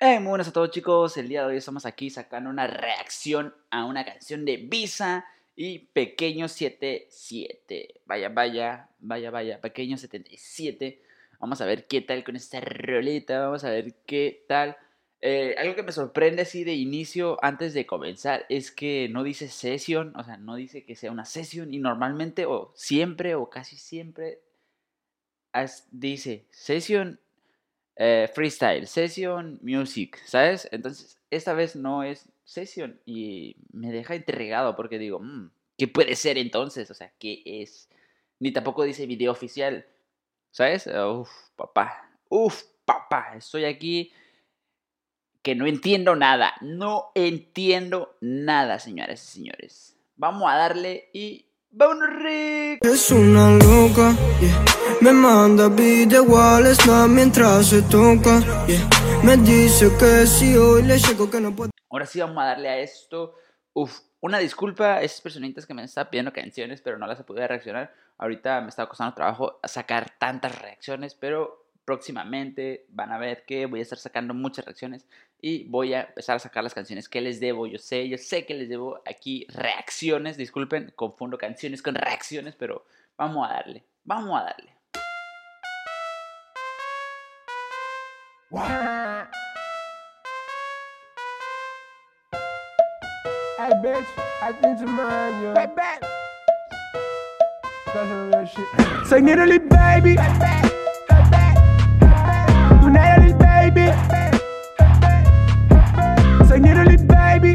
Hey, muy buenas a todos chicos, el día de hoy estamos aquí sacando una reacción a una canción de Visa y Pequeño 77. Vaya, vaya, vaya, vaya, Pequeño 77. Vamos a ver qué tal con esta roleta, vamos a ver qué tal. Eh, algo que me sorprende así de inicio, antes de comenzar, es que no dice session, o sea, no dice que sea una sesión y normalmente o siempre o casi siempre dice session eh, freestyle, session music, ¿sabes? Entonces, esta vez no es session y me deja intrigado porque digo, mm, ¿qué puede ser entonces? O sea, ¿qué es? Ni tampoco dice video oficial, ¿sabes? Uf, papá, uf, papá, estoy aquí que no entiendo nada, no entiendo nada, señoras y señores. Vamos a darle y vámonos, Rick. Es una loca, me manda video mientras se toca, me dice que si hoy le llego que no puedo. Ahora sí vamos a darle a esto. Uf, una disculpa a esas personitas que me están pidiendo canciones, pero no las podido reaccionar. Ahorita me está costando trabajo sacar tantas reacciones, pero próximamente van a ver que voy a estar sacando muchas reacciones y voy a empezar a sacar las canciones que les debo. Yo sé, yo sé que les debo aquí reacciones. Disculpen, confundo canciones con reacciones, pero vamos a darle, vamos a darle. Hey bitch, I think you. Hey, Say baby. baby. baby.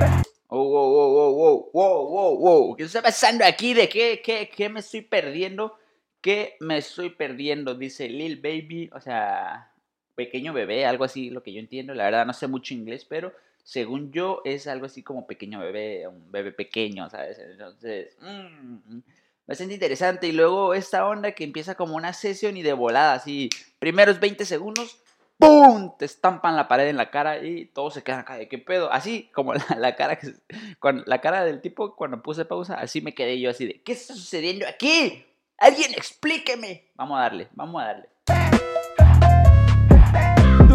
Oh, wow, wow, wow, wow, wow, wow, ¿Qué está pasando aquí? ¿De qué, qué, qué me estoy perdiendo? ¿Qué me estoy perdiendo? Dice Lil Baby, o sea, pequeño bebé, algo así, lo que yo entiendo. La verdad no sé mucho inglés, pero según yo es algo así como pequeño bebé, un bebé pequeño, ¿sabes? Entonces, mmm, bastante interesante. Y luego esta onda que empieza como una sesión y de volada, así, primeros 20 segundos, ¡pum! Te estampan la pared en la cara y todos se quedan acá de qué pedo. Así como la, cara que, con la cara del tipo cuando puse pausa, así me quedé yo así de, ¿qué está sucediendo aquí? Alguien explíqueme. Vamos a darle, vamos a darle.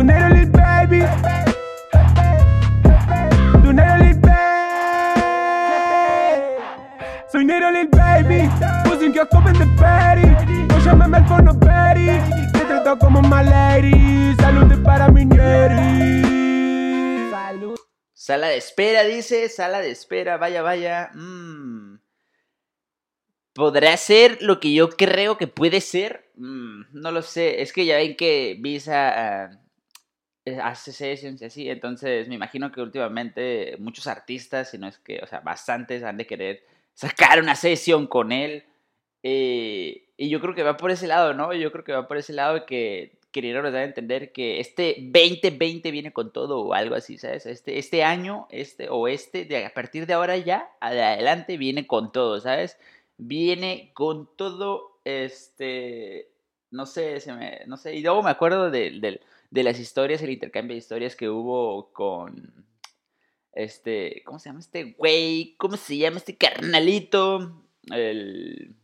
Baby. Soy Nero Lil Baby, puse un kiosco de Perry. No llámame al fono Perry, te trato como my lady. Salud para mi Neri. Salud. Sala de espera, dice, sala de espera, vaya, vaya. Mmm. ¿Podrá ser lo que yo creo que puede ser? Mm, no lo sé. Es que ya ven que Visa uh, hace sessions y así. Entonces me imagino que últimamente muchos artistas, si no es que, o sea, bastantes han de querer sacar una sesión con él. Eh, y yo creo que va por ese lado, ¿no? Yo creo que va por ese lado que querieron dar a entender que este 2020 viene con todo o algo así, ¿sabes? Este, este año, este o este, a partir de ahora ya, adelante, viene con todo, ¿sabes? Viene con todo, este, no sé, se me, no sé, y luego me acuerdo de, de las historias, el intercambio de historias que hubo con, este, ¿cómo se llama este güey? ¿Cómo se llama este carnalito? El,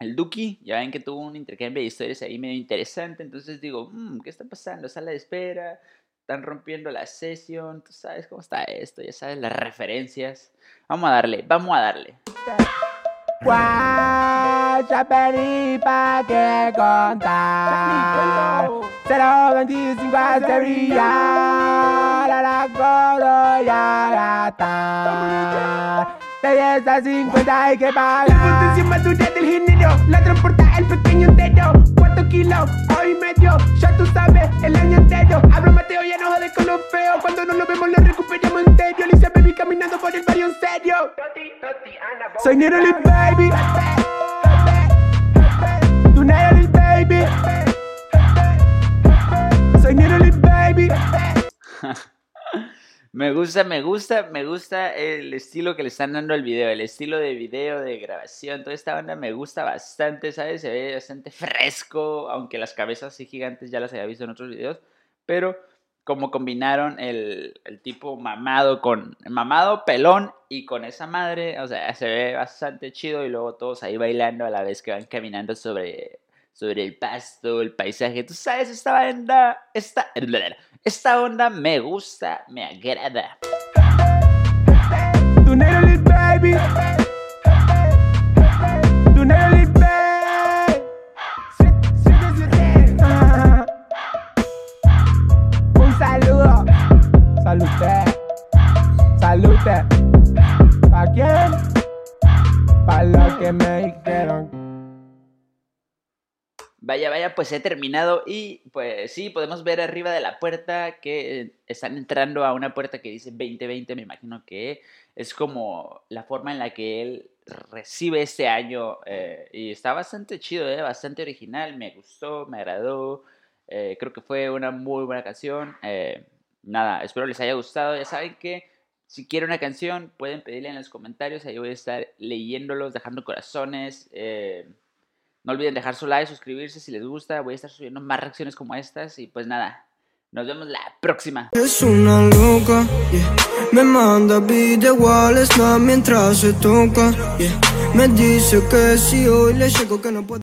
el Duki, ya ven que tuvo un intercambio de historias ahí medio interesante, entonces digo, mmm, ¿qué está pasando? Sala de espera, están rompiendo la sesión, tú sabes cómo está esto, ya sabes las referencias. Vamos a darle, vamos a darle. Contar 025 hasta brillar A la coro y a gastar De 10 a 50 hay que pagar. El punto encima tuya del género La transporta el pequeño entero. 4 kilos, hoy medio Ya tú sabes, el año entero. Hablo Mateo, ya no jode con lo feo. Cuando no lo vemos lo recuperamos entero. Alicia Baby caminando por el barrio en serio. Soy Nero Baby. baby. Me gusta, me gusta, me gusta el estilo que le están dando al video, el estilo de video, de grabación, toda esta banda me gusta bastante, ¿sabes? Se ve bastante fresco, aunque las cabezas así gigantes ya las había visto en otros videos, pero como combinaron el, el, tipo mamado con mamado pelón y con esa madre, o sea, se ve bastante chido y luego todos ahí bailando a la vez que van caminando sobre sobre el pasto, el paisaje. Tú sabes, esta onda, esta, esta onda me gusta, me agrada. Vaya, vaya, pues he terminado y pues sí, podemos ver arriba de la puerta que están entrando a una puerta que dice 2020, me imagino que es como la forma en la que él recibe este año eh, y está bastante chido, eh, bastante original, me gustó, me agradó, eh, creo que fue una muy buena canción. eh, nada, espero les haya gustado, ya saben que si quieren una canción pueden pedirla en los comentarios, ahí voy a estar leyéndolos, dejando corazones. eh, no olviden dejar su like, suscribirse si les gusta. Voy a estar subiendo más reacciones como estas. Y pues nada, nos vemos la próxima. Es una loca, yeah. Me manda video al snap mientras se toca, yeah. Me dice que si hoy le llego que no puedo